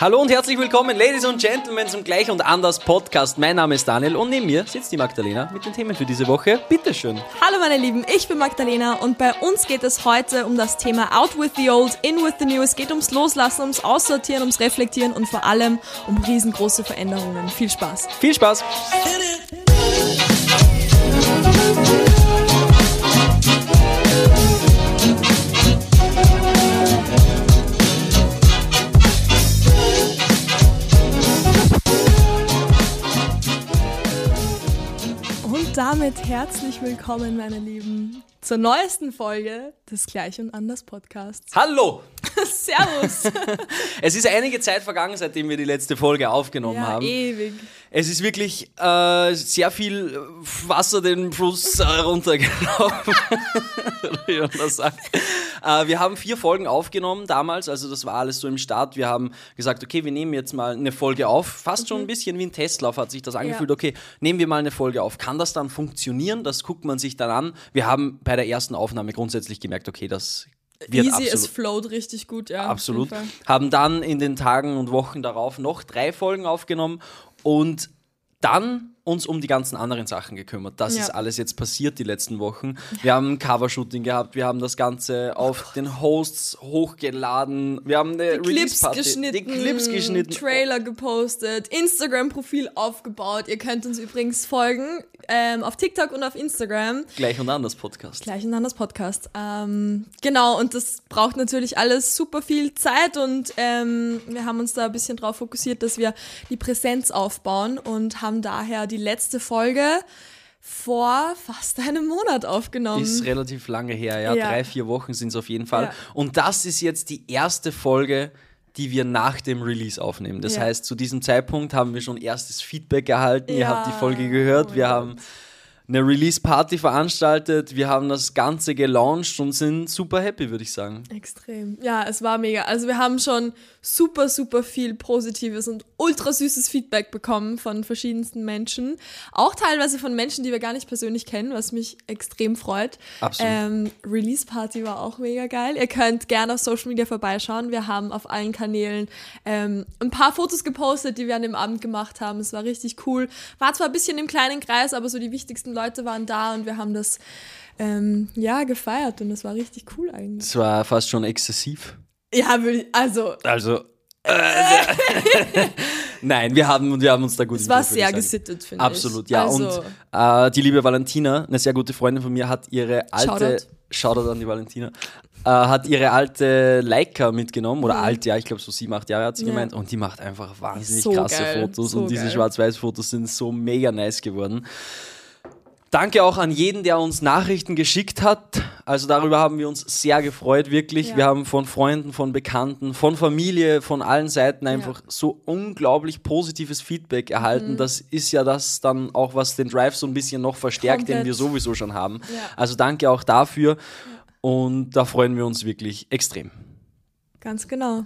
Hallo und herzlich willkommen, Ladies und Gentlemen, zum Gleich und Anders Podcast. Mein Name ist Daniel und neben mir sitzt die Magdalena mit den Themen für diese Woche. Bitteschön. Hallo meine Lieben, ich bin Magdalena und bei uns geht es heute um das Thema Out with the Old, In with the New. Es geht ums Loslassen, ums Aussortieren, ums Reflektieren und vor allem um riesengroße Veränderungen. Viel Spaß. Viel Spaß. Damit herzlich willkommen, meine Lieben, zur neuesten Folge des Gleich und Anders Podcasts. Hallo! Servus! Es ist einige Zeit vergangen, seitdem wir die letzte Folge aufgenommen ja, haben. ewig. Es ist wirklich äh, sehr viel Wasser den Fluss äh, runtergelaufen. Äh, wir haben vier Folgen aufgenommen damals, also das war alles so im Start. Wir haben gesagt, okay, wir nehmen jetzt mal eine Folge auf. Fast schon ein bisschen wie ein Testlauf hat sich das angefühlt. Ja. Okay, nehmen wir mal eine Folge auf. Kann das dann funktionieren? Das guckt man sich dann an. Wir haben bei der ersten Aufnahme grundsätzlich gemerkt, okay, das wird Easy, absolut es float richtig gut, ja. Absolut. Haben dann in den Tagen und Wochen darauf noch drei Folgen aufgenommen und dann uns um die ganzen anderen Sachen gekümmert. Das Ja. ist alles jetzt passiert die letzten Wochen. Wir haben ein Covershooting gehabt, wir haben das Ganze auf den Hosts hochgeladen, wir haben eine Clips Release-Party, geschnitten, die Clips geschnitten. Trailer gepostet, Instagram-Profil aufgebaut. Ihr könnt uns übrigens folgen ähm, auf TikTok und auf Instagram. Gleich und anders Podcast. Gleich ein anderes Podcast. Ähm, genau, und das braucht natürlich alles super viel Zeit und ähm, wir haben uns da ein bisschen drauf fokussiert, dass wir die Präsenz aufbauen und haben daher die letzte Folge vor fast einem Monat aufgenommen. Ist relativ lange her, ja. Ja. Drei, vier Wochen sind es auf jeden Fall. Ja. Und das ist jetzt die erste Folge, die wir nach dem Release aufnehmen. Das Ja. heißt, zu diesem Zeitpunkt haben wir schon erstes Feedback erhalten. Ihr habt die Folge gehört. Oh wir mein haben eine Release-Party veranstaltet. Wir haben das Ganze gelauncht und sind super happy, würde ich sagen. Extrem. Ja, es war mega. Also wir haben schon super, super viel positives und ultra süßes Feedback bekommen von verschiedensten Menschen. Auch teilweise von Menschen, die wir gar nicht persönlich kennen, was mich extrem freut. Absolut. Ähm, Release Party war auch mega geil. Ihr könnt gerne auf Social Media vorbeischauen. Wir haben auf allen Kanälen ähm, ein paar Fotos gepostet, die wir an dem Abend gemacht haben. Es war richtig cool. War zwar ein bisschen im kleinen Kreis, aber so die wichtigsten Leute waren da und wir haben das ähm, ja gefeiert und es war richtig cool eigentlich. Es war fast schon exzessiv. Ja, also Also. Äh, Nein, wir haben, wir haben uns da gut es war sehr gesittet, finde ich. Absolut, ja. Also, Und äh, die liebe Valentina, eine sehr gute Freundin von mir, hat ihre alte. Shoutout. Shoutout an die Valentina. Äh, hat ihre alte Leica mitgenommen, oder Mhm. alt, ja, ich glaube so sieben, acht Jahre hat sie Ja. gemeint. Und die macht einfach wahnsinnig So krasse geil, Fotos. so und diese. Schwarz-Weiß-Fotos sind so mega nice geworden. Danke auch an jeden, der uns Nachrichten geschickt hat. Also darüber haben wir uns sehr gefreut, wirklich. Ja. Wir haben von Freunden, von Bekannten, von Familie, von allen Seiten einfach so unglaublich positives Feedback erhalten. Mhm. Das ist ja das dann auch, was den Drive so ein bisschen noch verstärkt, den Komplett. wir sowieso schon haben. Ja. Also danke auch dafür. Und da freuen wir uns wirklich extrem. Ganz genau.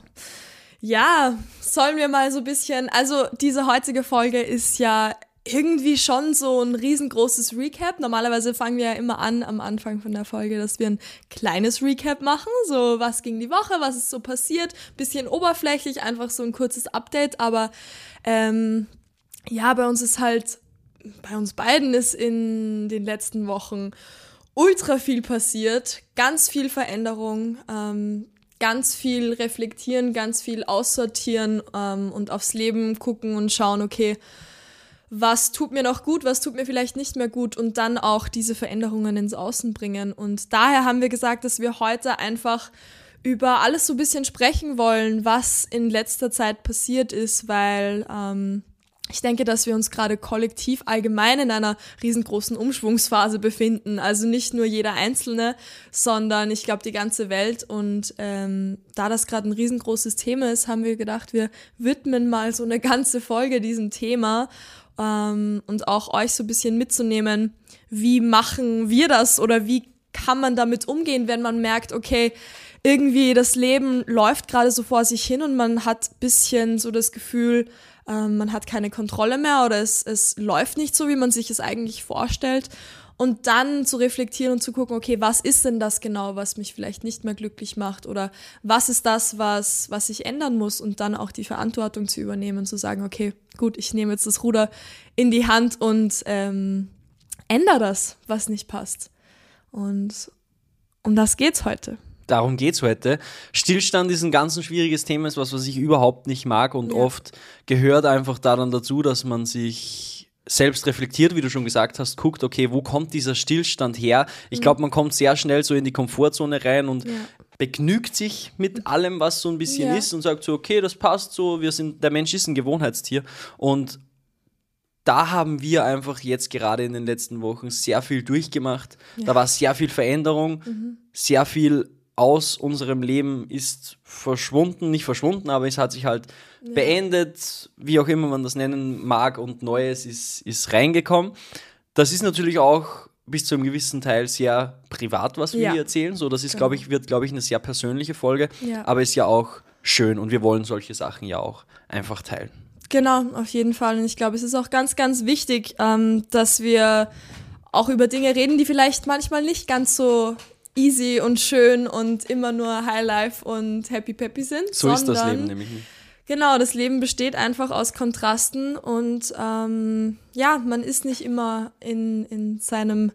Ja, sollen wir mal so ein bisschen, also diese heutige Folge ist ja irgendwie schon so ein riesengroßes Recap. Normalerweise fangen wir ja immer an am Anfang von der Folge, dass wir ein kleines Recap machen. So, was ging die Woche, was ist so passiert. Bisschen oberflächlich, einfach so ein kurzes Update. Aber ähm, ja, bei uns ist halt, bei uns beiden ist in den letzten Wochen ultra viel passiert. Ganz viel Veränderung. Ähm, ganz viel reflektieren, ganz viel aussortieren ähm, und aufs Leben gucken und schauen, okay, was tut mir noch gut, was tut mir vielleicht nicht mehr gut und dann auch diese Veränderungen ins Außen bringen. Und daher haben wir gesagt, dass wir heute einfach über alles so ein bisschen sprechen wollen, was in letzter Zeit passiert ist, weil ähm, ich denke, dass wir uns gerade kollektiv allgemein in einer riesengroßen Umschwungsphase befinden. Also nicht nur jeder Einzelne, sondern ich glaube die ganze Welt. Und ähm, da das gerade ein riesengroßes Thema ist, haben wir gedacht, wir widmen mal so eine ganze Folge diesem Thema ähm, und auch euch so ein bisschen mitzunehmen, wie machen wir das oder wie kann man damit umgehen, wenn man merkt, okay, irgendwie das Leben läuft gerade so vor sich hin und man hat bisschen so das Gefühl, ähm, man hat keine Kontrolle mehr oder es, es läuft nicht so, wie man sich es eigentlich vorstellt. Und dann zu reflektieren und zu gucken, okay, was ist denn das genau, was mich vielleicht nicht mehr glücklich macht oder was ist das, was, was ich ändern muss und dann auch die Verantwortung zu übernehmen und zu sagen, okay, gut, ich nehme jetzt das Ruder in die Hand und ähm, ändere das, was nicht passt. Und um das geht's heute darum geht es heute. Stillstand ist ein ganz ein schwieriges Thema, ist was, was ich überhaupt nicht mag und ja. oft gehört einfach daran dazu, dass man sich selbst reflektiert, wie du schon gesagt hast, guckt, okay, wo kommt dieser Stillstand her? Ich mhm. glaube, man kommt sehr schnell so in die Komfortzone rein und ja. begnügt sich mit allem, was so ein bisschen ja. ist und sagt so, okay, das passt so, wir sind, der Mensch ist ein Gewohnheitstier und da haben wir einfach jetzt gerade in den letzten Wochen sehr viel durchgemacht. Ja. Da war sehr viel Veränderung, mhm. sehr viel aus unserem Leben ist verschwunden, nicht verschwunden, aber es hat sich halt ja. beendet, wie auch immer man das nennen mag, und Neues ist, ist reingekommen. Das ist natürlich auch bis zu einem gewissen Teil sehr privat, was wir ja. hier erzählen. So, das ist, genau. glaube ich, wird, glaube ich, eine sehr persönliche Folge, ja. aber ist ja auch schön und wir wollen solche Sachen ja auch einfach teilen. Genau, auf jeden Fall. Und ich glaube, es ist auch ganz, ganz wichtig, ähm, dass wir auch über Dinge reden, die vielleicht manchmal nicht ganz so easy und schön und immer nur Highlife und happy peppy sind. So ist das Leben nämlich nicht. Genau, das Leben besteht einfach aus Kontrasten und ähm, ja, man ist nicht immer in, in seinem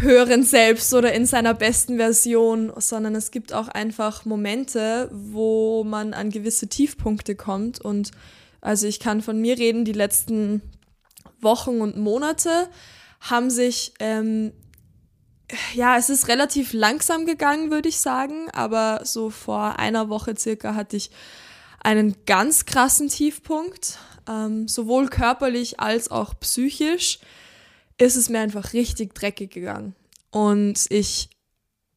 höheren Selbst oder in seiner besten Version, sondern es gibt auch einfach Momente, wo man an gewisse Tiefpunkte kommt. Und also ich kann von mir reden, die letzten Wochen und Monate haben sich ähm, ja, es ist relativ langsam gegangen, würde ich sagen, aber so vor einer Woche circa hatte ich einen ganz krassen Tiefpunkt, ähm, sowohl körperlich als auch psychisch ist es mir einfach richtig dreckig gegangen. Und ich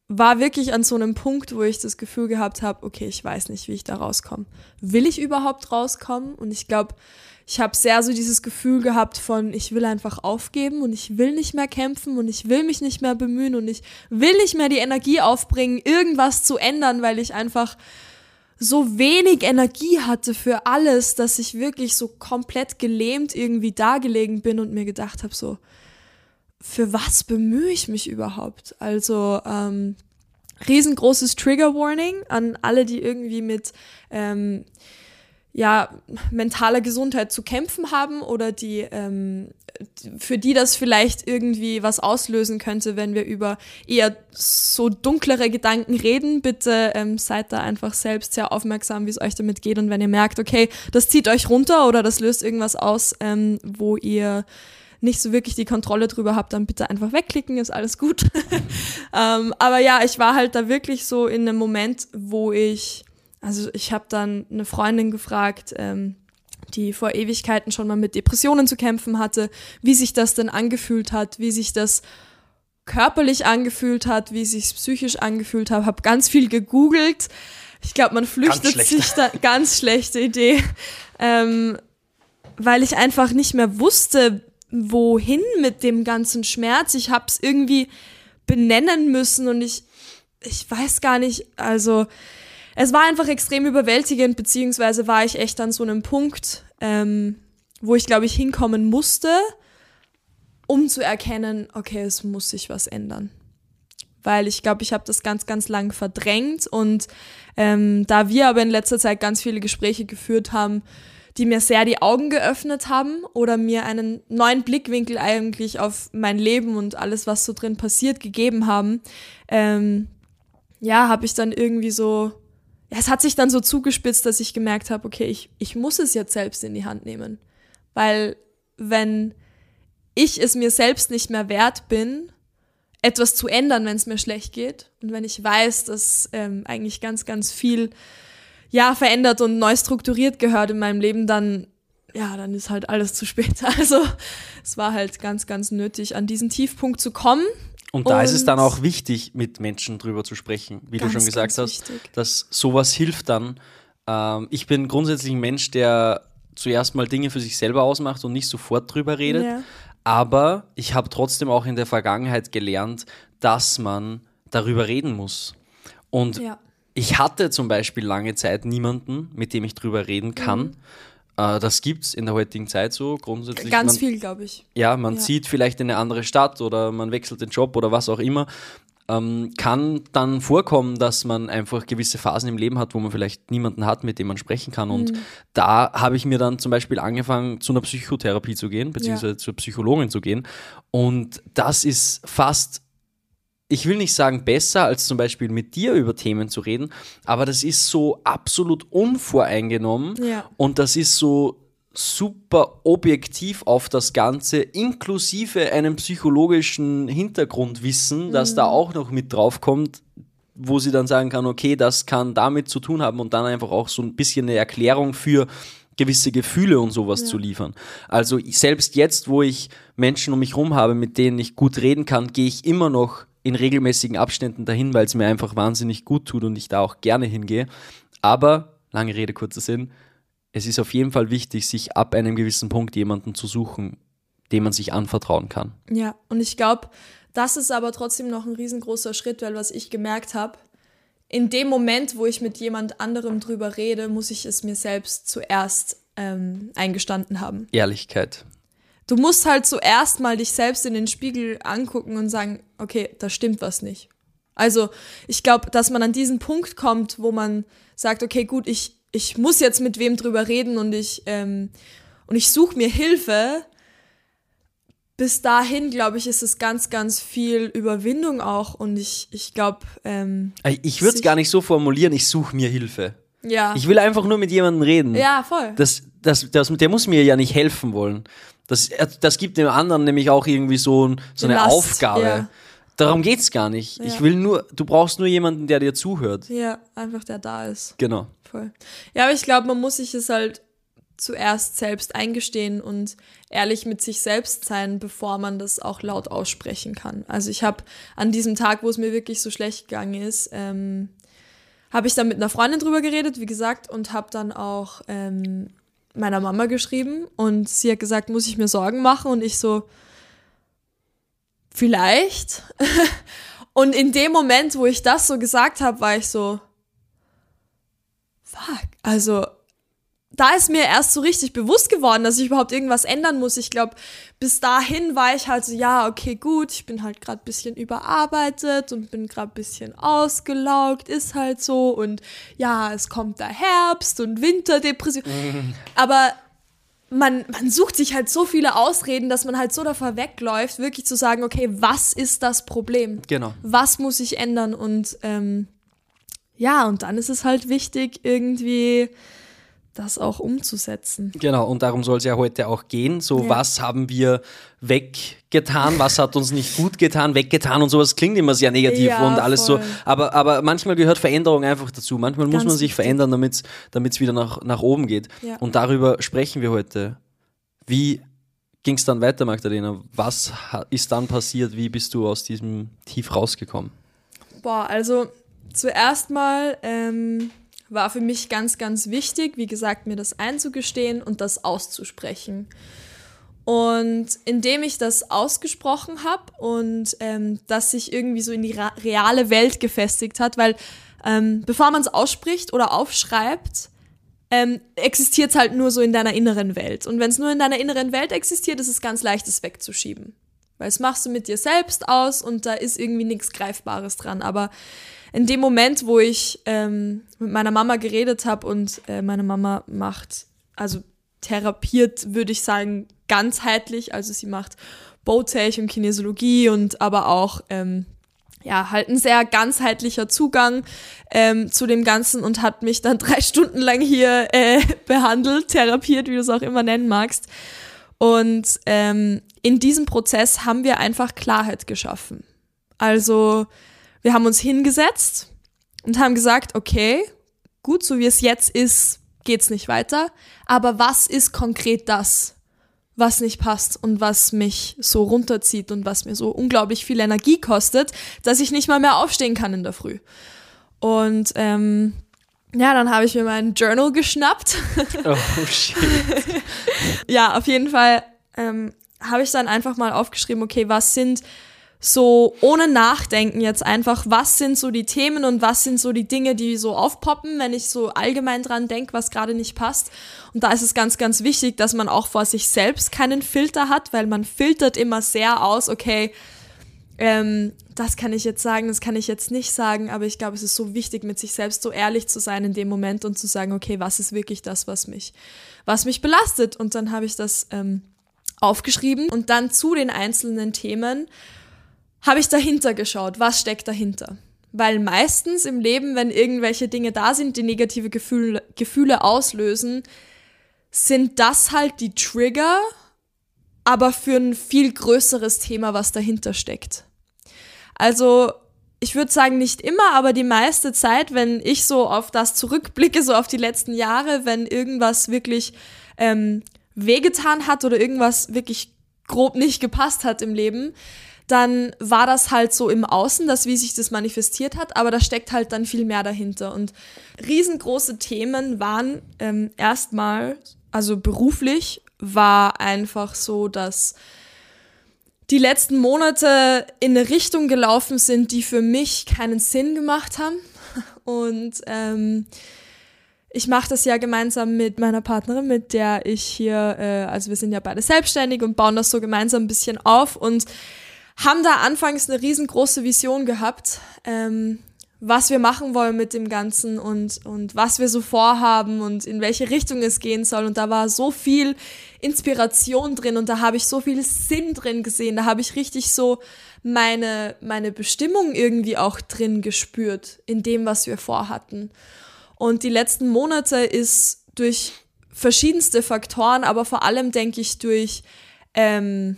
war wirklich an so einem Punkt, wo ich das Gefühl gehabt habe, okay, ich weiß nicht, wie ich da rauskomme. Will ich überhaupt rauskommen? Und ich glaube, ich habe sehr so dieses Gefühl gehabt von, ich will einfach aufgeben und ich will nicht mehr kämpfen und ich will mich nicht mehr bemühen und ich will nicht mehr die Energie aufbringen, irgendwas zu ändern, weil ich einfach so wenig Energie hatte für alles, dass ich wirklich so komplett gelähmt irgendwie dagelegen bin und mir gedacht habe, so, für was bemühe ich mich überhaupt? Also, ähm, riesengroßes Trigger Warning an alle, die irgendwie mit ähm, ja, mentaler Gesundheit zu kämpfen haben oder die, ähm, für die das vielleicht irgendwie was auslösen könnte, wenn wir über eher so dunklere Gedanken reden. Bitte ähm, seid da einfach selbst sehr aufmerksam, wie es euch damit geht. Und wenn ihr merkt, okay, das zieht euch runter oder das löst irgendwas aus, ähm, wo ihr nicht so wirklich die Kontrolle drüber habt, dann bitte einfach wegklicken, ist alles gut. ähm, aber ja, ich war halt da wirklich so in einem Moment, wo ich also ich habe dann eine Freundin gefragt, ähm, die vor Ewigkeiten schon mal mit Depressionen zu kämpfen hatte, wie sich das denn angefühlt hat, wie sich das körperlich angefühlt hat, wie sich psychisch angefühlt hat, habe ganz viel gegoogelt. Ich glaube, man flüchtet sich da ganz schlechte Idee, ähm, weil ich einfach nicht mehr wusste, wohin mit dem ganzen Schmerz. Ich habe es irgendwie benennen müssen und ich ich weiß gar nicht, also es war einfach extrem überwältigend, beziehungsweise war ich echt an so einem Punkt, ähm, wo ich, glaube ich, hinkommen musste, um zu erkennen, okay, es muss sich was ändern. Weil ich glaube, ich habe das ganz, ganz lang verdrängt und ähm, da wir aber in letzter Zeit ganz viele Gespräche geführt haben, die mir sehr die Augen geöffnet haben oder mir einen neuen Blickwinkel eigentlich auf mein Leben und alles, was so drin passiert, gegeben haben, ähm, ja, habe ich dann irgendwie so ja, es hat sich dann so zugespitzt, dass ich gemerkt habe, okay, ich, ich muss es jetzt selbst in die Hand nehmen. Weil wenn ich es mir selbst nicht mehr wert bin, etwas zu ändern, wenn es mir schlecht geht, und wenn ich weiß, dass ähm, eigentlich ganz, ganz viel ja verändert und neu strukturiert gehört in meinem Leben, dann ja, dann ist halt alles zu spät. Also es war halt ganz, ganz nötig, an diesen Tiefpunkt zu kommen und da und ist es dann auch wichtig, mit Menschen drüber zu sprechen, wie ganz, du schon gesagt hast, wichtig. dass sowas hilft dann. Ähm, ich bin grundsätzlich ein Mensch, der zuerst mal Dinge für sich selber ausmacht und nicht sofort drüber redet. Ja. Aber ich habe trotzdem auch in der Vergangenheit gelernt, dass man darüber reden muss. Und ja. ich hatte zum Beispiel lange Zeit niemanden, mit dem ich drüber reden kann. Mhm. Äh, das gibt es in der heutigen Zeit so grundsätzlich. Ganz man, viel, glaube ich. Ja, man Ja. zieht vielleicht in eine andere Stadt oder man wechselt den Job oder was auch immer. Ähm, kann dann vorkommen, dass man einfach gewisse Phasen im Leben hat, wo man vielleicht niemanden hat, mit dem man sprechen kann. Und Mhm. da habe ich mir dann zum Beispiel angefangen, zu einer Psychotherapie zu gehen, beziehungsweise zur Psychologin zu gehen. Und das ist fast ich will nicht sagen besser, als zum Beispiel mit dir über Themen zu reden, aber das ist so absolut unvoreingenommen Ja. und das ist so super objektiv auf das Ganze, inklusive einem psychologischen Hintergrundwissen, das da auch noch mit draufkommt, wo sie dann sagen kann, okay, das kann damit zu tun haben und dann einfach auch so ein bisschen eine Erklärung für gewisse Gefühle und sowas zu liefern. Also selbst jetzt, wo ich Menschen um mich herum habe, mit denen ich gut reden kann, gehe ich immer noch in regelmäßigen Abständen dahin, weil es mir einfach wahnsinnig gut tut und ich da auch gerne hingehe. Aber, lange Rede, kurzer Sinn, es ist auf jeden Fall wichtig, sich ab einem gewissen Punkt jemanden zu suchen, dem man sich anvertrauen kann. Ja, und ich glaube, das ist aber trotzdem noch ein riesengroßer Schritt, weil was ich gemerkt habe, in dem Moment, wo ich mit jemand anderem drüber rede, muss ich es mir selbst zuerst ähm, eingestanden haben. Ehrlichkeit. Du musst halt zuerst mal dich selbst in den Spiegel angucken und sagen, okay, da stimmt was nicht. Also ich glaube, dass man an diesen Punkt kommt, wo man sagt, okay, gut, ich, ich muss jetzt mit wem drüber reden und ich, ähm, und ich suche mir Hilfe. Bis dahin, glaube ich, ist es ganz, ganz viel Überwindung auch. Und ich, ich glaube, ähm, Äh, Ich würde es gar nicht so formulieren, ich suche mir Hilfe. ja. Ich will einfach nur mit jemandem reden. ja, voll. Das, das, das, der muss mir ja nicht helfen wollen. Das, das gibt dem anderen nämlich auch irgendwie so, so Eine Last, Aufgabe. ja. Darum geht's gar nicht. Ich Ja. will nur, du brauchst nur jemanden, der dir zuhört. ja, einfach der da ist. Genau. Voll. Ja, aber ich glaube, man muss sich es halt zuerst selbst eingestehen und ehrlich mit sich selbst sein, bevor man das auch laut aussprechen kann. Also ich habe an diesem Tag, wo es mir wirklich so schlecht gegangen ist, ähm, habe ich dann mit einer Freundin drüber geredet, wie gesagt, und habe dann auch ähm, meiner Mama geschrieben und sie hat gesagt, muss ich mir Sorgen machen und ich so, vielleicht. und in dem Moment, wo ich das so gesagt habe, war ich so, fuck, also da ist mir erst so richtig bewusst geworden, dass ich überhaupt irgendwas ändern muss. Ich glaube, bis dahin war ich halt so, ja, okay, gut, ich bin halt gerade bisschen überarbeitet und bin gerade bisschen ausgelaugt, ist halt so. Und ja, es kommt der Herbst und Winterdepression. Aber man, man sucht sich halt so viele Ausreden, dass man halt so davor wegläuft, wirklich zu sagen, okay, was ist das Problem? Genau. was muss ich ändern und ähm, ja, und dann ist es halt wichtig, irgendwie das auch umzusetzen. Genau, und darum soll es ja heute auch gehen. So, Ja. was haben wir weggetan, was hat uns nicht gut getan, weggetan und sowas klingt immer sehr negativ Ja, und alles voll. so. Aber, aber manchmal gehört Veränderung einfach dazu. Manchmal muss Ganz man sich verändern, damit es wieder nach, nach oben geht. Ja. Und darüber sprechen wir heute. Wie ging es dann weiter, Magdalena? Was ist dann passiert? Wie bist du aus diesem Tief rausgekommen? Boah, also zuerst mal ähm, war für mich ganz, ganz wichtig, wie gesagt, mir das einzugestehen und das auszusprechen. Und indem ich das ausgesprochen habe und ähm, das sich irgendwie so in die reale Welt gefestigt hat, weil ähm, bevor man es ausspricht oder aufschreibt, ähm, existiert es halt nur so in deiner inneren Welt. Und wenn es nur in deiner inneren Welt existiert, ist es ganz leicht, es wegzuschieben. Weil es machst du mit dir selbst aus und da ist irgendwie nichts Greifbares dran. Aber in dem Moment, wo ich ähm, mit meiner Mama geredet habe und äh, meine Mama macht, also therapiert, würde ich sagen, ganzheitlich. Also sie macht Bowtech und Kinesiologie und aber auch ähm, ja, halt ein sehr ganzheitlicher Zugang ähm, zu dem Ganzen und hat mich dann drei Stunden lang hier äh, behandelt, therapiert, wie du es auch immer nennen magst. Und ähm, in diesem Prozess haben wir einfach Klarheit geschaffen. Also wir haben uns hingesetzt und haben gesagt, okay, gut, so wie es jetzt ist, geht's nicht weiter. Aber was ist konkret das, was nicht passt und was mich so runterzieht und was mir so unglaublich viel Energie kostet, dass ich nicht mal mehr aufstehen kann in der Früh. Und ähm, ja, dann habe ich mir mein Journal geschnappt. Oh shit. ja, auf jeden Fall ähm, habe ich dann einfach mal aufgeschrieben, okay, was sind so ohne Nachdenken jetzt einfach, was sind so die Themen und was sind so die Dinge, die so aufpoppen, wenn ich so allgemein dran denke, was gerade nicht passt. Und da ist es ganz, ganz wichtig, dass man auch vor sich selbst keinen Filter hat, weil man filtert immer sehr aus, okay, ähm, das kann ich jetzt sagen, das kann ich jetzt nicht sagen, aber ich glaube, es ist so wichtig, mit sich selbst so ehrlich zu sein in dem Moment und zu sagen, okay, was ist wirklich das, was mich, was mich belastet? Und dann habe ich das ähm, aufgeschrieben und dann zu den einzelnen Themen habe ich dahinter geschaut, was steckt dahinter. Weil meistens im Leben, wenn irgendwelche Dinge da sind, die negative Gefühle, Gefühle auslösen, sind das halt die Trigger, aber für ein viel größeres Thema, was dahinter steckt. Also ich würde sagen, nicht immer, aber die meiste Zeit, wenn ich so auf das zurückblicke, so auf die letzten Jahre, wenn irgendwas wirklich ähm, wehgetan hat oder irgendwas wirklich grob nicht gepasst hat im Leben, dann war das halt so im Außen, das wie sich das manifestiert hat, aber da steckt halt dann viel mehr dahinter. Und riesengroße Themen waren ähm, erstmal, also beruflich, war einfach so, dass die letzten Monate in eine Richtung gelaufen sind, die für mich keinen Sinn gemacht haben. Und ähm, ich mache das ja gemeinsam mit meiner Partnerin, mit der ich hier, äh, also wir sind ja beide selbstständig und bauen das so gemeinsam ein bisschen auf und haben da anfangs eine riesengroße Vision gehabt, ähm, was wir machen wollen mit dem Ganzen und, und was wir so vorhaben und in welche Richtung es gehen soll. Und da war so viel Inspiration drin und da habe ich so viel Sinn drin gesehen. Da habe ich richtig so meine, meine Bestimmung irgendwie auch drin gespürt in dem, was wir vorhatten. Und die letzten Monate ist durch verschiedenste Faktoren, aber vor allem denke ich durch ähm,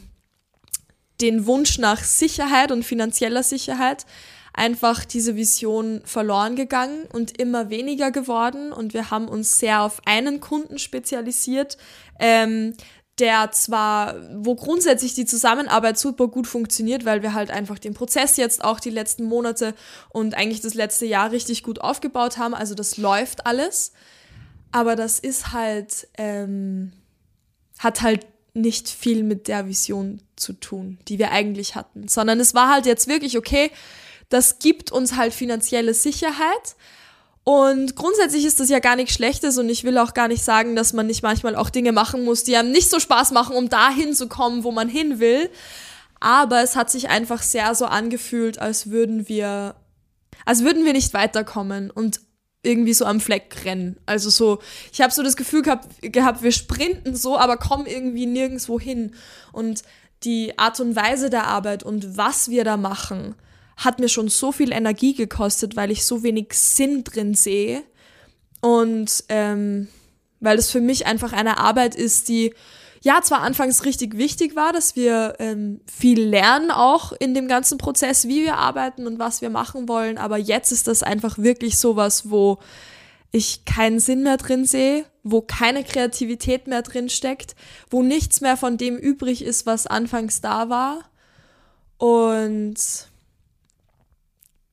den Wunsch nach Sicherheit und finanzieller Sicherheit einfach diese Vision verloren gegangen und immer weniger geworden. Und wir haben uns sehr auf einen Kunden spezialisiert, ähm, der zwar, wo grundsätzlich die Zusammenarbeit super gut funktioniert, weil wir halt einfach den Prozess jetzt auch die letzten Monate und eigentlich das letzte Jahr richtig gut aufgebaut haben. Also das läuft alles. Aber das ist halt, ähm, hat halt nicht viel mit der Vision zu tun, die wir eigentlich hatten, sondern es war halt jetzt wirklich okay, das gibt uns halt finanzielle Sicherheit. Und grundsätzlich ist das ja gar nichts Schlechtes und ich will auch gar nicht sagen, dass man nicht manchmal auch Dinge machen muss, die einem nicht so Spaß machen, um dahin zu kommen, wo man hin will. Aber es hat sich einfach sehr so angefühlt, als würden wir, als würden wir nicht weiterkommen und irgendwie so am Fleck rennen. Also so, ich habe so das Gefühl gehabt, gehabt, wir sprinten so, aber kommen irgendwie nirgendwo hin. Und die Art und Weise der Arbeit und was wir da machen, hat mir schon so viel Energie gekostet, weil ich so wenig Sinn drin sehe. Und ähm, weil es für mich einfach eine Arbeit ist, die ja zwar anfangs richtig wichtig war, dass wir ähm, viel lernen auch in dem ganzen Prozess, wie wir arbeiten und was wir machen wollen, aber jetzt ist das einfach wirklich sowas, wo ich keinen Sinn mehr drin sehe, wo keine Kreativität mehr drin steckt, wo nichts mehr von dem übrig ist, was anfangs da war. Und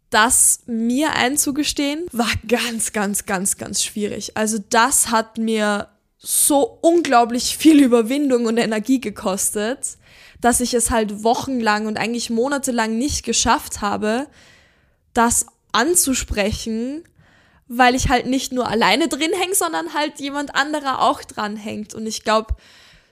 das mir einzugestehen, war ganz, ganz, ganz, ganz schwierig. Also das hat mir so unglaublich viel Überwindung und Energie gekostet, dass ich es halt wochenlang und eigentlich monatelang nicht geschafft habe, das anzusprechen, weil ich halt nicht nur alleine drin hänge, sondern halt jemand anderer auch dran hängt. Und ich glaube,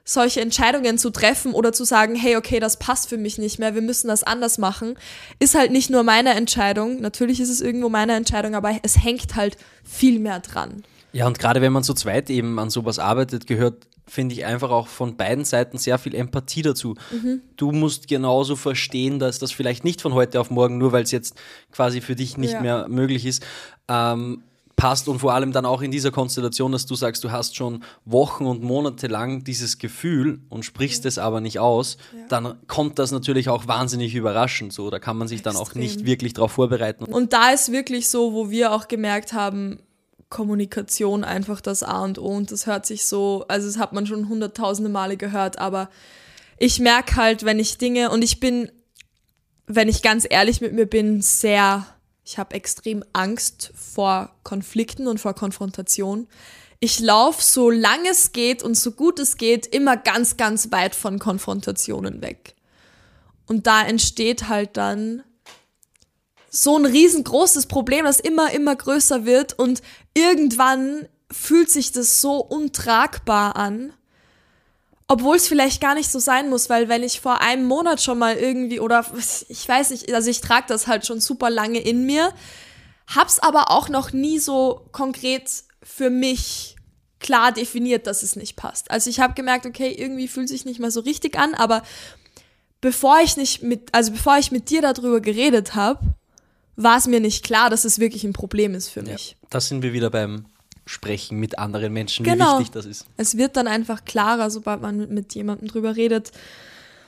solche Entscheidungen zu treffen oder zu sagen, hey, okay, das passt für mich nicht mehr, wir müssen das anders machen, ist halt nicht nur meine Entscheidung. Natürlich ist es irgendwo meine Entscheidung, aber es hängt halt viel mehr dran. Ja, und gerade wenn man zu zweit eben an sowas arbeitet, gehört, finde ich, einfach auch von beiden Seiten sehr viel Empathie dazu. Mhm. Du musst genauso verstehen, dass das vielleicht nicht von heute auf morgen, nur weil es jetzt quasi für dich nicht ja. mehr möglich ist, ähm, passt und vor allem dann auch in dieser Konstellation, dass du sagst, du hast schon Wochen und Monate lang dieses Gefühl und sprichst ja. es aber nicht aus, ja. dann kommt das natürlich auch wahnsinnig überraschend. So, da kann man sich Extrem. dann auch nicht wirklich darauf vorbereiten. Und da ist wirklich so, wo wir auch gemerkt haben, Kommunikation einfach das A und O und das hört sich so, also das hat man schon hunderttausende Male gehört, aber ich merke halt, wenn ich Dinge und ich bin, wenn ich ganz ehrlich mit mir bin, sehr ich habe extrem Angst vor Konflikten und vor Konfrontation. Ich laufe, so lange es geht und so gut es geht, immer ganz, ganz weit von Konfrontationen weg. Und da entsteht halt dann so ein riesengroßes Problem, das immer, immer größer wird und irgendwann fühlt sich das so untragbar an. Obwohl es vielleicht gar nicht so sein muss, weil wenn ich vor einem Monat schon mal irgendwie oder ich weiß nicht, also ich trage das halt schon super lange in mir, hab's aber auch noch nie so konkret für mich klar definiert, dass es nicht passt. Also ich habe gemerkt, okay, irgendwie fühlt sich nicht mal so richtig an, aber bevor ich nicht mit, also bevor ich mit dir darüber geredet habe, war es mir nicht klar, dass es wirklich ein Problem ist für mich. Ja, da sind wir wieder beim Sprechen mit anderen Menschen, Genau. wie wichtig das ist. Es wird dann einfach klarer, sobald man mit, mit jemandem drüber redet.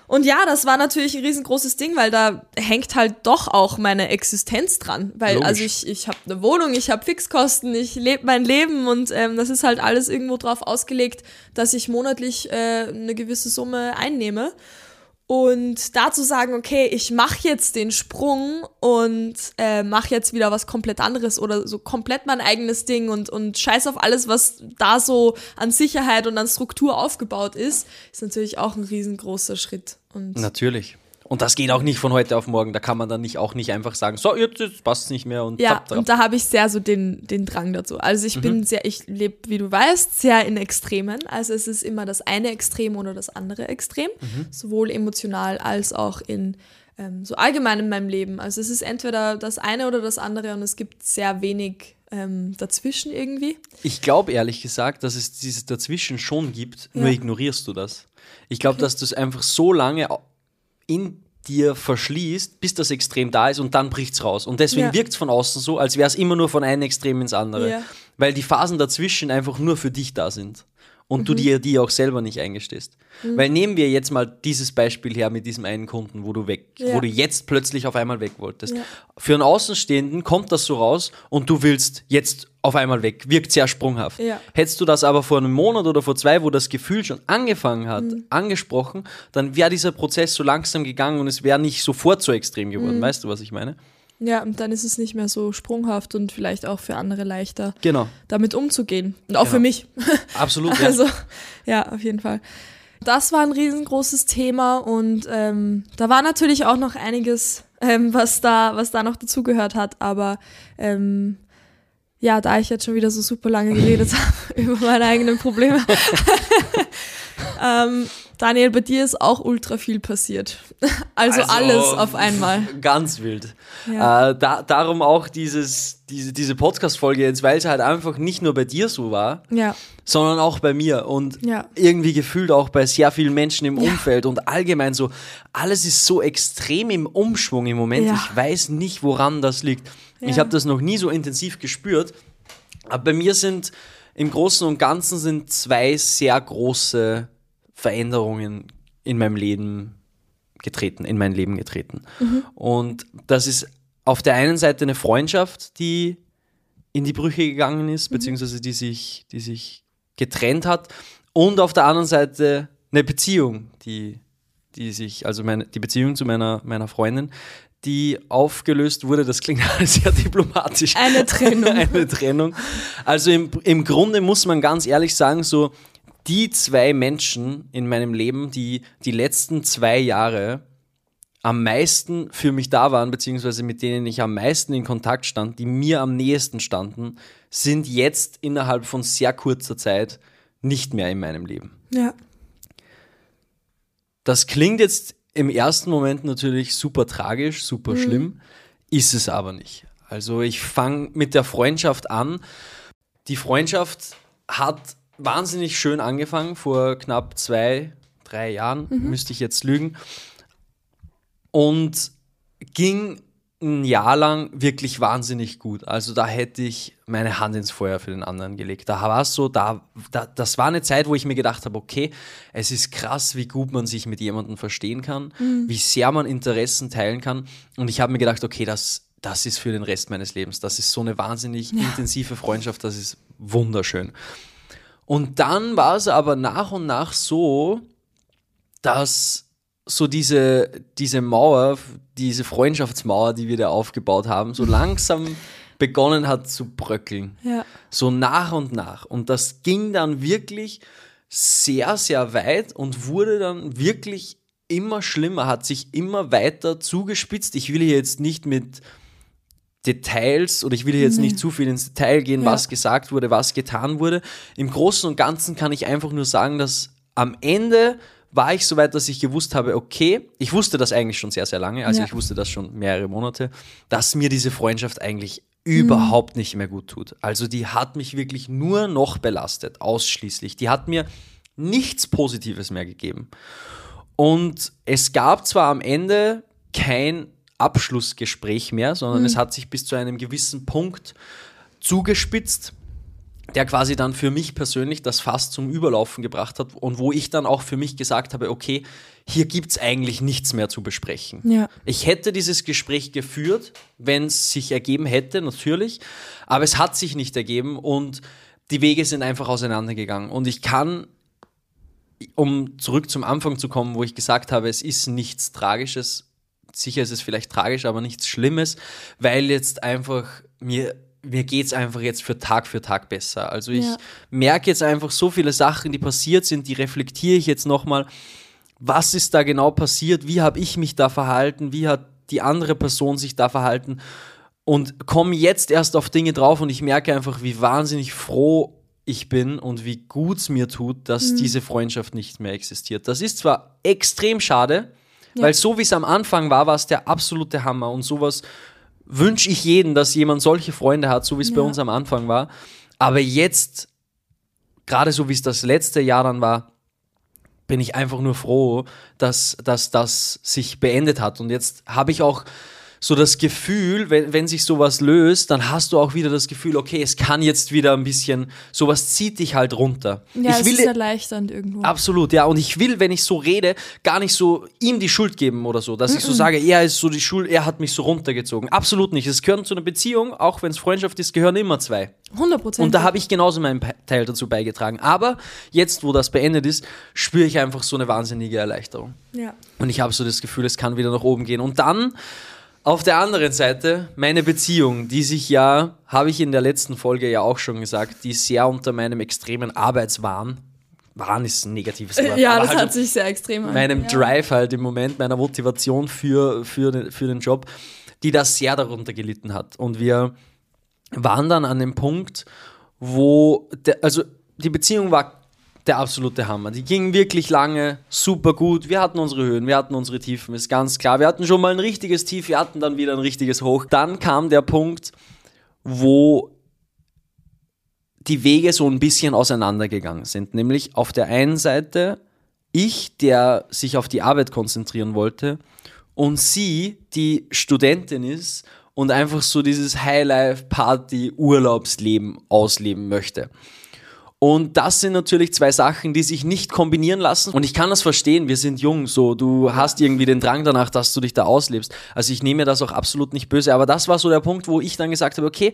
Und ja, das war natürlich ein riesengroßes Ding, weil da hängt halt doch auch meine Existenz dran. Weil Logisch. also ich, ich habe eine Wohnung, ich habe Fixkosten, ich lebe mein Leben und ähm, das ist halt alles irgendwo drauf ausgelegt, dass ich monatlich äh, eine gewisse Summe einnehme. Und dazu sagen, okay, ich mache jetzt den Sprung und äh, mache jetzt wieder was komplett anderes oder so komplett mein eigenes Ding und, und scheiß auf alles, was da so an Sicherheit und an Struktur aufgebaut ist, ist natürlich auch ein riesengroßer Schritt. Und Natürlich. Und das geht auch nicht von heute auf morgen. Da kann man dann nicht auch nicht einfach sagen, so, jetzt, jetzt passt nicht mehr und ja, zapp, zapp. und da habe ich sehr so den, den Drang dazu. Also ich bin sehr, ich lebe, wie du weißt, sehr in Extremen. Also es ist immer das eine Extrem oder das andere Extrem, sowohl emotional als auch in ähm, so allgemein in meinem Leben. Also es ist entweder das eine oder das andere und es gibt sehr wenig ähm, dazwischen irgendwie. Ich glaube ehrlich gesagt, dass es dieses Dazwischen schon gibt, nur Ja. ignorierst du das. Ich glaube, Okay. dass du es einfach so lange in dir verschließt, bis das Extrem da ist und dann bricht's raus. Und deswegen Ja. wirkt es von außen so, als wäre es immer nur von einem Extrem ins andere. Ja. Weil die Phasen dazwischen einfach nur für dich da sind. Und Mhm. du dir die auch selber nicht eingestehst. Weil nehmen wir jetzt mal dieses Beispiel her mit diesem einen Kunden, wo du weg, Ja. wo du jetzt plötzlich auf einmal weg wolltest. Für einen Außenstehenden kommt das so raus und du willst jetzt auf einmal weg. Wirkt sehr sprunghaft. Ja. Hättest du das aber vor einem Monat oder vor zwei, wo das Gefühl schon angefangen hat, Mhm. angesprochen, dann wäre dieser Prozess so langsam gegangen und es wäre nicht sofort so extrem Mhm. geworden. Weißt du, was ich meine? Ja, und dann ist es nicht mehr so sprunghaft und vielleicht auch für andere leichter, Genau. damit umzugehen. Und auch für Genau. mich. Absolut. Ja. Also, ja, auf jeden Fall. Das war ein riesengroßes Thema und ähm, da war natürlich auch noch einiges, ähm, was da, was da noch dazugehört hat. Aber ähm, ja, da ich jetzt schon wieder so super lange geredet habe über meine eigenen Probleme. ähm, Daniel, bei dir ist auch ultra viel passiert. Also, Also, alles auf einmal. Ganz wild. Ja. Äh, da, darum auch dieses, diese, diese Podcast-Folge jetzt, weil es halt einfach nicht nur bei dir so war, Ja, sondern auch bei mir und Ja. irgendwie gefühlt auch bei sehr vielen Menschen im. Umfeld und allgemein so, alles ist so extrem im Umschwung im Moment. Ich weiß nicht, woran das liegt. Ich Ja. habe das noch nie so intensiv gespürt, aber bei mir sind im Großen und Ganzen sind zwei sehr große Veränderungen in meinem Leben getreten, in mein Leben getreten. Und das ist auf der einen Seite eine Freundschaft, die in die Brüche gegangen ist, beziehungsweise die sich, die sich getrennt hat. Und auf der anderen Seite eine Beziehung, die, die sich, also meine, die Beziehung zu meiner, meiner Freundin, die aufgelöst wurde. Das klingt alles sehr diplomatisch. Eine Trennung. eine Trennung. Also im, im Grunde muss man ganz ehrlich sagen, so die zwei Menschen in meinem Leben, die die letzten zwei Jahre am meisten für mich da waren, beziehungsweise mit denen ich am meisten in Kontakt stand, die mir am nächsten standen, sind jetzt innerhalb von sehr kurzer Zeit nicht mehr in meinem Leben. ja, Das klingt jetzt im ersten Moment natürlich super tragisch, super Mhm. schlimm, ist es aber nicht. Also ich fange mit der Freundschaft an. Die Freundschaft hat wahnsinnig schön angefangen vor knapp zwei, drei Jahren, Mhm. müsste ich jetzt lügen. Und ging ein Jahr lang wirklich wahnsinnig gut. Also da hätte ich meine Hand ins Feuer für den anderen gelegt. Da war es so, da, da, das war eine Zeit, wo ich mir gedacht habe, okay, es ist krass, wie gut man sich mit jemandem verstehen kann, wie sehr man Interessen teilen kann. Und ich habe mir gedacht, okay, das, das ist für den Rest meines Lebens. Das ist so eine wahnsinnig intensive Freundschaft, das ist wunderschön. Und dann war es aber nach und nach so, dass so diese, diese Mauer, diese Freundschaftsmauer, die wir da aufgebaut haben, so langsam begonnen hat zu bröckeln. ja, So nach und nach. Und das ging dann wirklich sehr, sehr weit und wurde dann wirklich immer schlimmer, hat sich immer weiter zugespitzt. Ich will hier jetzt nicht mit Details oder ich will hier jetzt nicht zu viel ins Detail gehen, Ja. was gesagt wurde, was getan wurde. Im Großen und Ganzen kann ich einfach nur sagen, dass am Ende war ich so weit, dass ich gewusst habe, okay, ich wusste das eigentlich schon sehr, sehr lange, also Ja. ich wusste das schon mehrere Monate, dass mir diese Freundschaft eigentlich überhaupt nicht mehr gut tut. Also die hat mich wirklich nur noch belastet, ausschließlich. Die hat mir nichts Positives mehr gegeben. Und es gab zwar am Ende kein Abschlussgespräch mehr, sondern es hat sich bis zu einem gewissen Punkt zugespitzt, der quasi dann für mich persönlich das Fass zum Überlaufen gebracht hat und wo ich dann auch für mich gesagt habe, okay, hier gibt es eigentlich nichts mehr zu besprechen. Ja. Ich hätte dieses Gespräch geführt, wenn es sich ergeben hätte, natürlich, aber es hat sich nicht ergeben und die Wege sind einfach auseinandergegangen. Und ich kann um zurück zum Anfang zu kommen, wo ich gesagt habe, es ist nichts Tragisches. Sicher ist es vielleicht tragisch, aber nichts Schlimmes, weil jetzt einfach mir, mir geht es einfach jetzt für Tag für Tag besser. Also ich Ja. merke jetzt einfach so viele Sachen, die passiert sind, die reflektiere ich jetzt nochmal. Was ist da genau passiert? Wie habe ich mich da verhalten? Wie hat die andere Person sich da verhalten? Und komme jetzt erst auf Dinge drauf und ich merke einfach, wie wahnsinnig froh ich bin und wie gut es mir tut, dass diese Freundschaft nicht mehr existiert. Das ist zwar extrem schade, weil so wie es am Anfang war, war es der absolute Hammer und sowas wünsche ich jedem, dass jemand solche Freunde hat, so wie es bei Ja. uns am Anfang war. Aber jetzt, gerade so wie es das letzte Jahr dann war, bin ich einfach nur froh, dass, dass das sich beendet hat. Und jetzt habe ich auch so das Gefühl, wenn, wenn sich sowas löst, dann hast du auch wieder das Gefühl, okay, es kann jetzt wieder ein bisschen, sowas zieht dich halt runter. Ja, ich es will, ist erleichternd irgendwo. Absolut, ja. Und ich will, wenn ich so rede, gar nicht so ihm die Schuld geben oder so, dass ich so sage, er ist so die Schuld, er hat mich so runtergezogen. Absolut nicht. Es gehören zu einer Beziehung, auch wenn es Freundschaft ist, gehören immer zwei. 100 Prozent. Und da habe ich genauso meinen Teil dazu beigetragen. Aber jetzt, wo das beendet ist, spüre ich einfach so eine wahnsinnige Erleichterung. ja. Und ich habe so das Gefühl, es kann wieder nach oben gehen. Und dann auf der anderen Seite meine Beziehung, die sich ja, habe ich in der letzten Folge ja auch schon gesagt, die sehr unter meinem extremen Arbeitswahn, Wahn ist ein negatives Wort, ja, das halt hat sich sehr extrem an. meinem ja. Drive halt im Moment, meiner Motivation für, für, den, für den Job, die das sehr darunter gelitten hat. Und wir waren dann an dem Punkt, wo, der, also die Beziehung war der absolute Hammer. Die ging wirklich lange, super gut. Wir hatten unsere Höhen, wir hatten unsere Tiefen, ist ganz klar. Wir hatten schon mal ein richtiges Tief, wir hatten dann wieder ein richtiges Hoch. Dann kam der Punkt, wo die Wege so ein bisschen auseinandergegangen sind. Nämlich auf der einen Seite ich, der sich auf die Arbeit konzentrieren wollte, und sie, die Studentin ist und einfach so dieses Highlife-Party-Urlaubsleben ausleben möchte. Und das sind natürlich zwei Sachen, die sich nicht kombinieren lassen. Und ich kann das verstehen, wir sind jung, so, du hast irgendwie den Drang danach, dass du dich da auslebst. Also ich nehme mir das auch absolut nicht böse, aber das war so der Punkt, wo ich dann gesagt habe, okay,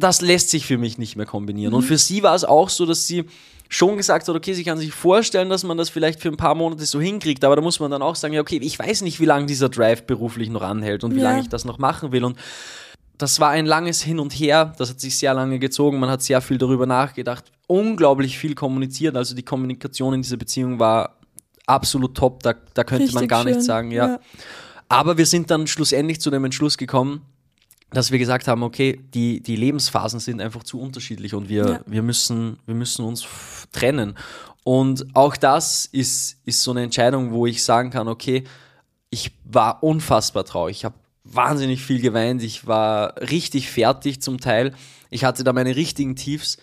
das lässt sich für mich nicht mehr kombinieren. Und für sie war es auch so, dass sie schon gesagt hat, okay, sie kann sich vorstellen, dass man das vielleicht für ein paar Monate so hinkriegt, aber da muss man dann auch sagen, ja, okay, ich weiß nicht, wie lange dieser Drive beruflich noch anhält und wie Ja. lange ich das noch machen will. Und das war ein langes Hin und Her, das hat sich sehr lange gezogen, man hat sehr viel darüber nachgedacht, unglaublich viel kommuniziert, also die Kommunikation in dieser Beziehung war absolut top, da, da könnte man Richtig gar nichts sagen, ja. ja. Aber wir sind dann schlussendlich zu dem Entschluss gekommen, dass wir gesagt haben, okay, die, die Lebensphasen sind einfach zu unterschiedlich und wir, Ja. wir, müssen, wir müssen uns trennen. Und auch das ist, ist so eine Entscheidung, wo ich sagen kann, okay, ich war unfassbar traurig. Ich habe wahnsinnig viel geweint. Ich war richtig fertig zum Teil. Ich hatte da meine richtigen Tiefs.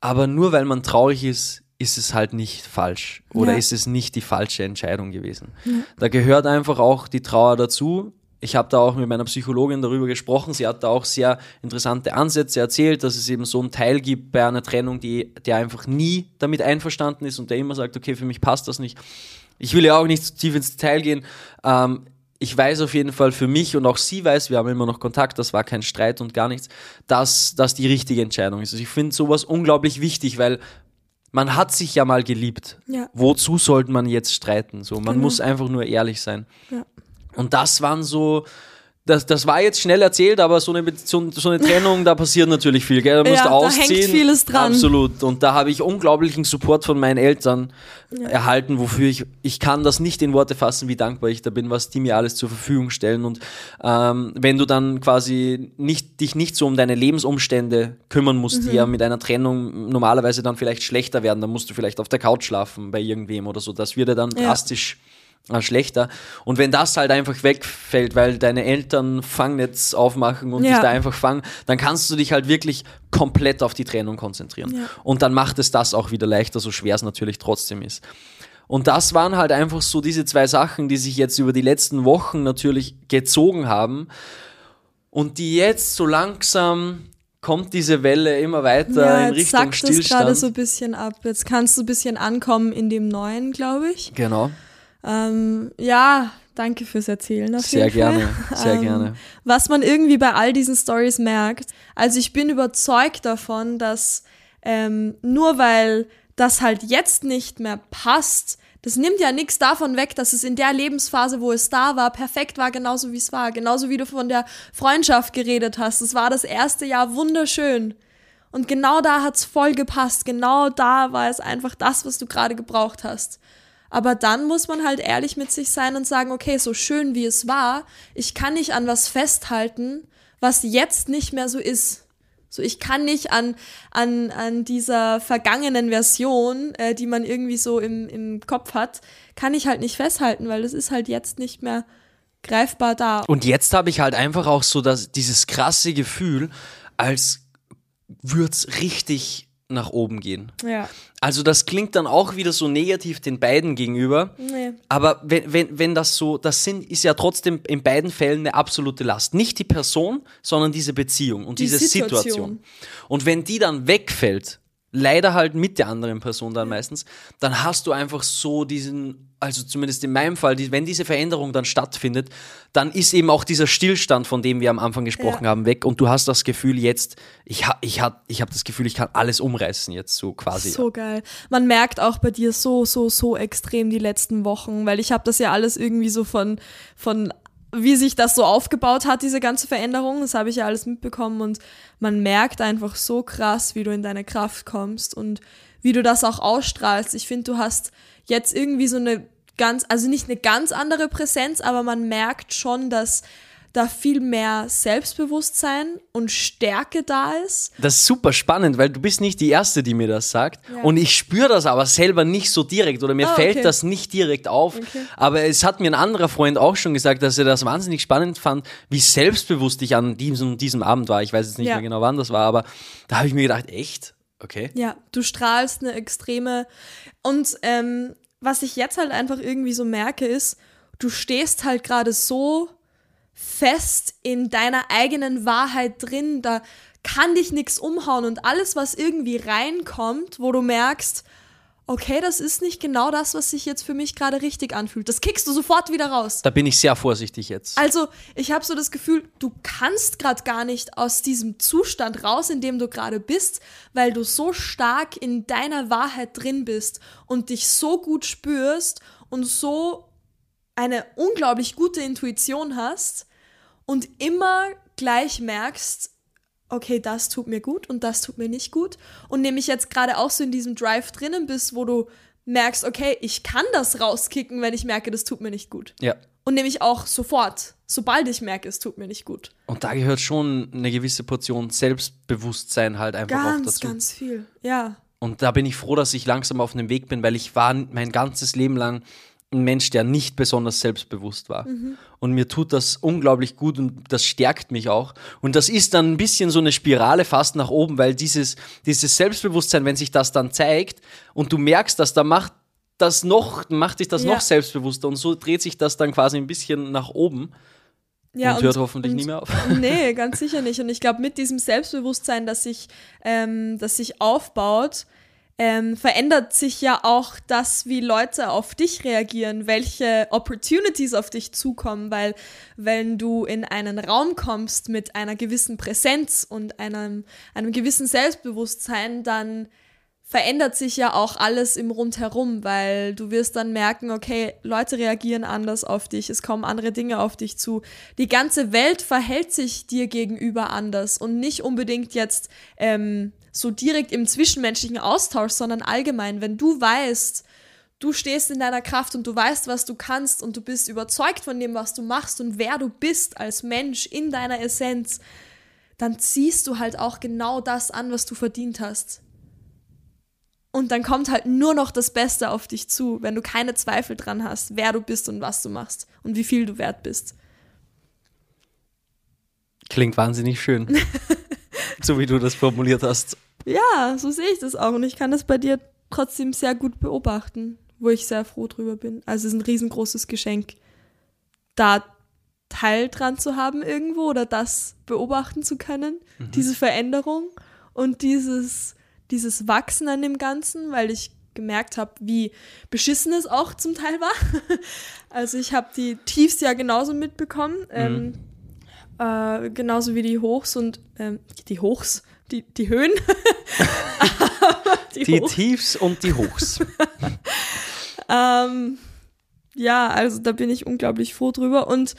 Aber nur weil man traurig ist, ist es halt nicht falsch. Oder Ja. ist es nicht die falsche Entscheidung gewesen. Da gehört einfach auch die Trauer dazu. Ich habe da auch mit meiner Psychologin darüber gesprochen. Sie hat da auch sehr interessante Ansätze erzählt, dass es eben so einen Teil gibt bei einer Trennung, die, der einfach nie damit einverstanden ist und der immer sagt, okay, für mich passt das nicht. Ich will ja auch nicht zu tief ins Detail gehen. Ähm, ich weiß auf jeden Fall für mich und auch sie weiß, wir haben immer noch Kontakt, das war kein Streit und gar nichts, dass das die richtige Entscheidung ist. Also ich finde sowas unglaublich wichtig, weil man hat sich ja mal geliebt. Ja. Wozu sollte man jetzt streiten? So, man Genau. muss einfach nur ehrlich sein. Ja. Und das waren so das, das war jetzt schnell erzählt, aber so eine, so, so eine Trennung, da passiert natürlich viel, gell? Da musst Ja, du da hängt ausziehen. vieles dran. Absolut. Und da habe ich unglaublichen Support von meinen Eltern erhalten, wofür ich, ich kann das nicht in Worte fassen, wie dankbar ich da bin, was die mir alles zur Verfügung stellen. Und ähm, wenn du dann quasi nicht, dich nicht so um deine Lebensumstände kümmern musst, Mhm. die ja mit einer Trennung normalerweise dann vielleicht schlechter werden, dann musst du vielleicht auf der Couch schlafen bei irgendwem oder so. Das wird ja dann Ja. drastisch schlechter. Und wenn das halt einfach wegfällt, weil deine Eltern Fangnetz aufmachen und Ja. dich da einfach fangen, dann kannst du dich halt wirklich komplett auf die Trennung konzentrieren. Ja. Und dann macht es das auch wieder leichter, so schwer es natürlich trotzdem ist. Und das waren halt einfach so diese zwei Sachen, die sich jetzt über die letzten Wochen natürlich gezogen haben und die jetzt so langsam kommt diese Welle immer weiter Ja, in jetzt Richtung sackt es Stillstand. gerade so ein bisschen ab. Jetzt kannst du ein bisschen ankommen in dem Neuen, glaube ich. genau, Ähm, ja, danke fürs Erzählen. Auf sehr jeden Fall. gerne, sehr Ähm, gerne. Was man irgendwie bei all diesen Stories merkt, also ich bin überzeugt davon, dass ähm, nur weil das halt jetzt nicht mehr passt, das nimmt ja nichts davon weg, dass es in der Lebensphase, wo es da war, perfekt war, genauso wie es war. Genauso wie du von der Freundschaft geredet hast. Es war das erste Jahr wunderschön. Und genau da hat's voll gepasst. Genau da war es einfach das, was du gerade gebraucht hast. Aber dann muss man halt ehrlich mit sich sein und sagen, okay, so schön wie es war, ich kann nicht an was festhalten, was jetzt nicht mehr so ist. So, ich kann nicht an, an, an dieser vergangenen Version, äh, die man irgendwie so im, im Kopf hat, kann ich halt nicht festhalten, weil das ist halt jetzt nicht mehr greifbar da. Und jetzt habe ich halt einfach auch so das, dieses krasse Gefühl, als würde es richtig nach oben gehen. Ja. Also das klingt dann auch wieder so negativ den beiden gegenüber. Nee. Aber wenn, wenn, wenn das so, das sind, ist ja trotzdem in beiden Fällen eine absolute Last. Nicht die Person, sondern diese Beziehung und Die diese Situation. Situation. Und wenn die dann wegfällt, leider halt mit der anderen Person dann meistens, dann hast du einfach so diesen, also zumindest in meinem Fall, die, wenn diese Veränderung dann stattfindet, dann ist eben auch dieser Stillstand, von dem wir am Anfang gesprochen Ja. haben, weg und du hast das Gefühl jetzt, ich, ha, ich, ha, ich habe das Gefühl, ich kann alles umreißen jetzt so quasi. So geil. Man merkt auch bei dir so, so, so extrem die letzten Wochen, weil ich habe das ja alles irgendwie so von, von wie sich das so aufgebaut hat, diese ganze Veränderung, das habe ich ja alles mitbekommen und man merkt einfach so krass, wie du in deine Kraft kommst und wie du das auch ausstrahlst. Ich finde, du hast jetzt irgendwie so eine ganz, also nicht eine ganz andere Präsenz, aber man merkt schon, dass da viel mehr Selbstbewusstsein und Stärke da ist. Das ist super spannend, weil du bist nicht die Erste, die mir das sagt. Ja. Und ich spüre das aber selber nicht so direkt oder mir Ah, fällt okay. das nicht direkt auf. Okay. Aber es hat mir ein anderer Freund auch schon gesagt, dass er das wahnsinnig spannend fand, wie selbstbewusst ich an diesem, diesem Abend war. Ich weiß jetzt nicht Ja. mehr genau, wann das war, aber da habe ich mir gedacht, echt? Okay. Ja, du strahlst eine extreme. Und ähm, was ich jetzt halt einfach irgendwie so merke, ist, du stehst halt gerade so fest in deiner eigenen Wahrheit drin, da kann dich nichts umhauen und alles, was irgendwie reinkommt, wo du merkst, okay, das ist nicht genau das, was sich jetzt für mich gerade richtig anfühlt. Das kickst du sofort wieder raus. Da bin ich sehr vorsichtig jetzt. Also, ich habe so das Gefühl, du kannst gerade gar nicht aus diesem Zustand raus, in dem du gerade bist, weil du so stark in deiner Wahrheit drin bist und dich so gut spürst und so eine unglaublich gute Intuition hast und immer gleich merkst, okay, das tut mir gut und das tut mir nicht gut. Und nämlich jetzt gerade auch so in diesem Drive drinnen bist, wo du merkst, okay, ich kann das rauskicken, wenn ich merke, das tut mir nicht gut. Ja. Und nämlich auch sofort, sobald ich merke, es tut mir nicht gut. Und da gehört schon eine gewisse Portion Selbstbewusstsein halt einfach auch Ganz, dazu. ganz viel. Ja. Und da bin ich froh, dass ich langsam auf einem Weg bin, weil ich war mein ganzes Leben lang ein Mensch, der nicht besonders selbstbewusst war. Und mir tut das unglaublich gut und das stärkt mich auch. Und das ist dann ein bisschen so eine Spirale fast nach oben, weil dieses, dieses Selbstbewusstsein, wenn sich das dann zeigt und du merkst, dass da macht das noch, macht dich das Ja. noch selbstbewusster und so dreht sich das dann quasi ein bisschen nach oben ja und, hört hoffentlich nie mehr auf. Nee, ganz sicher nicht. Und ich glaube, mit diesem Selbstbewusstsein, das sich, ähm, das sich aufbaut, ähm, verändert sich ja auch das, wie Leute auf dich reagieren, welche Opportunities auf dich zukommen, weil wenn du in einen Raum kommst mit einer gewissen Präsenz und einem, einem gewissen Selbstbewusstsein, dann verändert sich ja auch alles im Rundherum, weil du wirst dann merken, okay, Leute reagieren anders auf dich, es kommen andere Dinge auf dich zu. Die ganze Welt verhält sich dir gegenüber anders und nicht unbedingt jetzt ähm, so direkt im zwischenmenschlichen Austausch, sondern allgemein, wenn du weißt, du stehst in deiner Kraft und du weißt, was du kannst und du bist überzeugt von dem, was du machst und wer du bist als Mensch in deiner Essenz, dann ziehst du halt auch genau das an, was du verdient hast. Und dann kommt halt nur noch das Beste auf dich zu, wenn du keine Zweifel dran hast, wer du bist und was du machst und wie viel du wert bist. Klingt wahnsinnig schön. so wie du das formuliert hast. Ja, so sehe ich das auch. Und ich kann das bei dir trotzdem sehr gut beobachten, wo ich sehr froh drüber bin. Also es ist ein riesengroßes Geschenk, da Teil dran zu haben irgendwo oder das beobachten zu können, mhm. diese Veränderung und dieses dieses Wachsen an dem Ganzen, weil ich gemerkt habe, wie beschissen es auch zum Teil war. Also ich habe die Tiefs ja genauso mitbekommen, mhm. ähm, äh, genauso wie die Hochs und ähm, die Hochs, die, die Höhen. die, die Tiefs und die Hochs. ähm, ja, also da bin ich unglaublich froh drüber und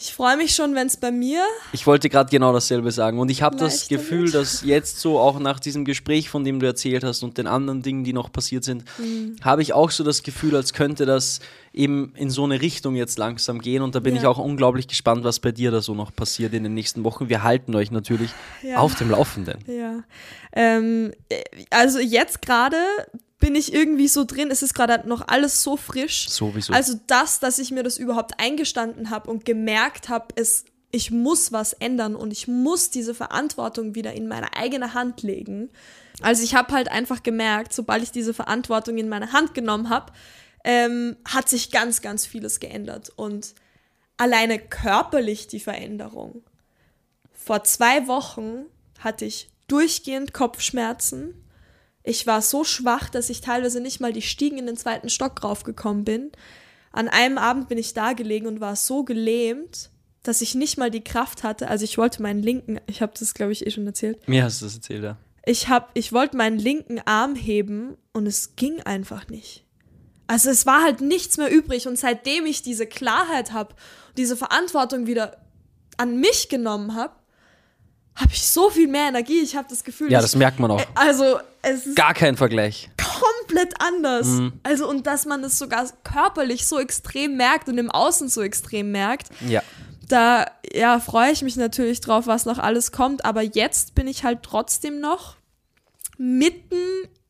ich freue mich schon, wenn es bei mir. Ich wollte gerade genau dasselbe sagen. Und ich habe das Gefühl, wird. dass jetzt so auch nach diesem Gespräch, von dem du erzählt hast und den anderen Dingen, die noch passiert sind, mhm. habe ich auch so das Gefühl, als könnte das eben in so eine Richtung jetzt langsam gehen. Und da bin ja. ich auch unglaublich gespannt, was bei dir da so noch passiert in den nächsten Wochen. Wir halten euch natürlich ja. auf dem Laufenden. Ja. Ähm, also jetzt gerade bin ich irgendwie so drin, es ist gerade noch alles so frisch. Sowieso. Also das, dass ich mir das überhaupt eingestanden habe und gemerkt habe, es ich muss was ändern und ich muss diese Verantwortung wieder in meine eigene Hand legen. Also ich habe halt einfach gemerkt, sobald ich diese Verantwortung in meine Hand genommen habe, ähm, hat sich ganz, ganz vieles geändert. Und alleine körperlich die Veränderung. Vor zwei Wochen hatte ich durchgehend Kopfschmerzen ich war so schwach, dass ich teilweise nicht mal die Stiegen in den zweiten Stock raufgekommen bin. An einem Abend bin ich da gelegen und war so gelähmt, dass ich nicht mal die Kraft hatte. Also ich wollte meinen linken, ich habe das glaube ich eh schon erzählt. Mir hast du das erzählt, ja. Ich habe, ich wollte meinen linken Arm heben und es ging einfach nicht. Also es war halt nichts mehr übrig und seitdem ich diese Klarheit habe, diese Verantwortung wieder an mich genommen habe, habe ich so viel mehr Energie. Ich habe das Gefühl, ja, das merkt man auch. Also es ist gar kein Vergleich. Komplett anders. Mhm. Also und dass man es sogar körperlich so extrem merkt und im Außen so extrem merkt. Ja. Da ja freue ich mich natürlich drauf, was noch alles kommt. Aber jetzt bin ich halt trotzdem noch mitten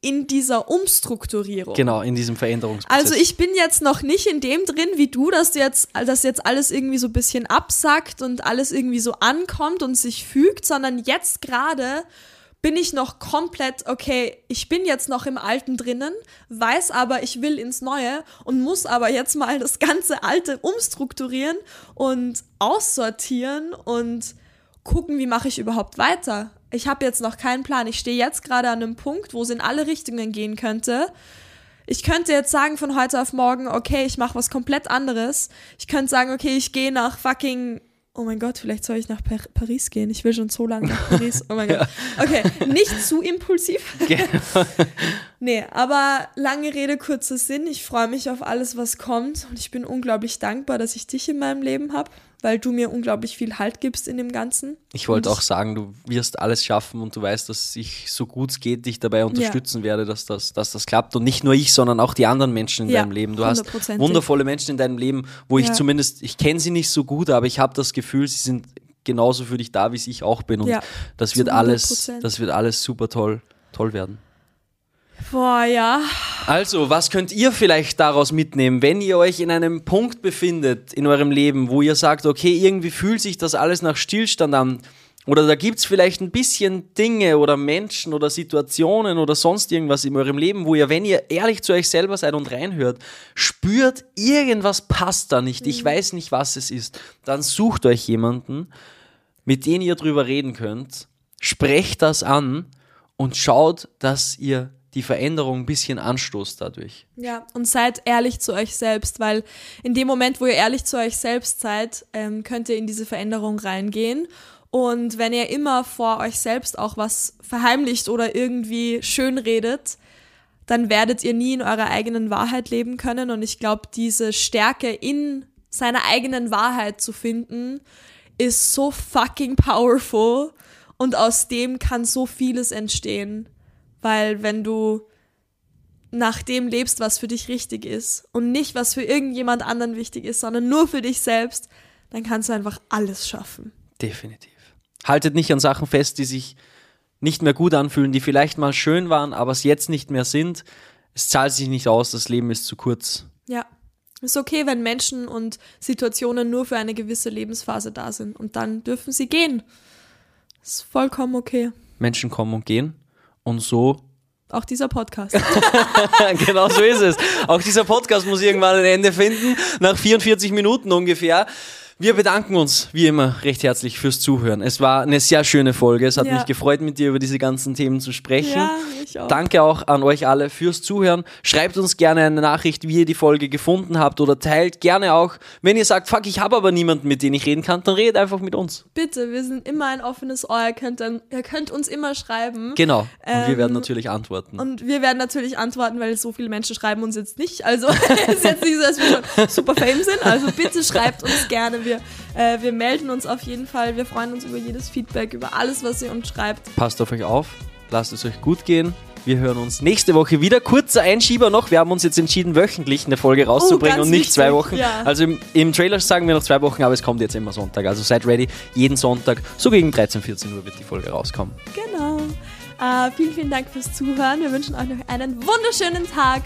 in dieser Umstrukturierung. Genau, in diesem Veränderungsprozess. Also ich bin jetzt noch nicht in dem drin wie du, dass jetzt, dass jetzt alles irgendwie so ein bisschen absackt und alles irgendwie so ankommt und sich fügt, sondern jetzt gerade bin ich noch komplett, okay, ich bin jetzt noch im Alten drinnen, weiß aber, ich will ins Neue und muss aber jetzt mal das ganze Alte umstrukturieren und aussortieren und gucken, wie mache ich überhaupt weiter ich habe jetzt noch keinen Plan. Ich stehe jetzt gerade an einem Punkt, wo es in alle Richtungen gehen könnte. Ich könnte jetzt sagen von heute auf morgen, okay, ich mache was komplett anderes. Ich könnte sagen, okay, ich gehe nach fucking Oh mein Gott, vielleicht soll ich nach Par Paris gehen. Ich will schon so lange nach Paris. Oh mein Gott. Okay, nicht zu impulsiv. Genau. nee, aber lange Rede, kurzer Sinn. Ich freue mich auf alles, was kommt. Und ich bin unglaublich dankbar, dass ich dich in meinem Leben habe weil du mir unglaublich viel Halt gibst in dem Ganzen. Ich wollte auch sagen, du wirst alles schaffen und du weißt, dass ich so gut es geht dich dabei unterstützen ja. werde, dass das, dass das klappt. Und nicht nur ich, sondern auch die anderen Menschen in ja, deinem Leben. Du hast wundervolle Menschen in deinem Leben, wo ich zumindest, ich kenne sie nicht so gut, aber ich habe das Gefühl, sie sind genauso für dich da, wie ich auch bin. Und das wird alles, das wird alles super toll, toll werden. Boah, ja. Also, was könnt ihr vielleicht daraus mitnehmen, wenn ihr euch in einem Punkt befindet in eurem Leben, wo ihr sagt, okay, irgendwie fühlt sich das alles nach Stillstand an? Oder da gibt es vielleicht ein bisschen Dinge oder Menschen oder Situationen oder sonst irgendwas in eurem Leben, wo ihr, wenn ihr ehrlich zu euch selber seid und reinhört, spürt, irgendwas passt da nicht, ich mhm. weiß nicht, was es ist, dann sucht euch jemanden, mit dem ihr drüber reden könnt, sprecht das an und schaut, dass ihr die Veränderung ein bisschen anstoßt dadurch. Ja, und seid ehrlich zu euch selbst, weil in dem Moment, wo ihr ehrlich zu euch selbst seid, ähm, könnt ihr in diese Veränderung reingehen Und wenn ihr immer vor euch selbst auch was verheimlicht oder irgendwie schön redet, dann werdet ihr nie in eurer eigenen Wahrheit leben können. Und ich glaube, diese Stärke in seiner eigenen Wahrheit zu finden, ist so fucking powerful. Und aus dem kann so vieles entstehen. Weil wenn du nach dem lebst, was für dich richtig ist und nicht, was für irgendjemand anderen wichtig ist, sondern nur für dich selbst, dann kannst du einfach alles schaffen. Definitiv. Haltet nicht an Sachen fest, die sich nicht mehr gut anfühlen, die vielleicht mal schön waren, aber es jetzt nicht mehr sind. Es zahlt sich nicht aus, das Leben ist zu kurz. Ja. Ist okay, wenn Menschen und Situationen nur für eine gewisse Lebensphase da sind und dann dürfen sie gehen. Ist vollkommen okay. Menschen kommen und gehen und so auch dieser Podcast. genau so ist es. Auch dieser Podcast muss irgendwann ein Ende finden, nach 44 Minuten ungefähr. Wir bedanken uns wie immer recht herzlich fürs Zuhören. Es war eine sehr schöne Folge. Es hat ja. mich gefreut, mit dir über diese ganzen Themen zu sprechen. Ja, ich auch. Danke auch an euch alle fürs Zuhören. Schreibt uns gerne eine Nachricht, wie ihr die Folge gefunden habt oder teilt gerne auch, wenn ihr sagt, fuck, ich habe aber niemanden, mit dem ich reden kann, dann redet einfach mit uns. Bitte, wir sind immer ein offenes Ohr. Ihr könnt, dann, ihr könnt uns immer schreiben. Genau. Und ähm, wir werden natürlich antworten. Und wir werden natürlich antworten, weil so viele Menschen schreiben uns jetzt nicht. Also es ist jetzt nicht so, dass wir schon super fame sind. Also bitte schreibt uns gerne wir, äh, wir melden uns auf jeden Fall. Wir freuen uns über jedes Feedback, über alles, was ihr uns schreibt. Passt auf euch auf, lasst es euch gut gehen. Wir hören uns nächste Woche wieder. Kurzer Einschieber noch. Wir haben uns jetzt entschieden, wöchentlich eine Folge rauszubringen oh, und nicht wichtig. zwei Wochen. Ja. Also im, im, Trailer sagen wir noch zwei Wochen, aber es kommt jetzt immer Sonntag. Also seid ready. Jeden Sonntag, so gegen 13, 14 Uhr wird die Folge rauskommen. Genau. Uh, vielen, vielen Dank fürs Zuhören. Wir wünschen euch noch einen wunderschönen Tag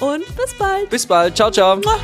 und bis bald. Bis bald. Ciao, ciao. Mua.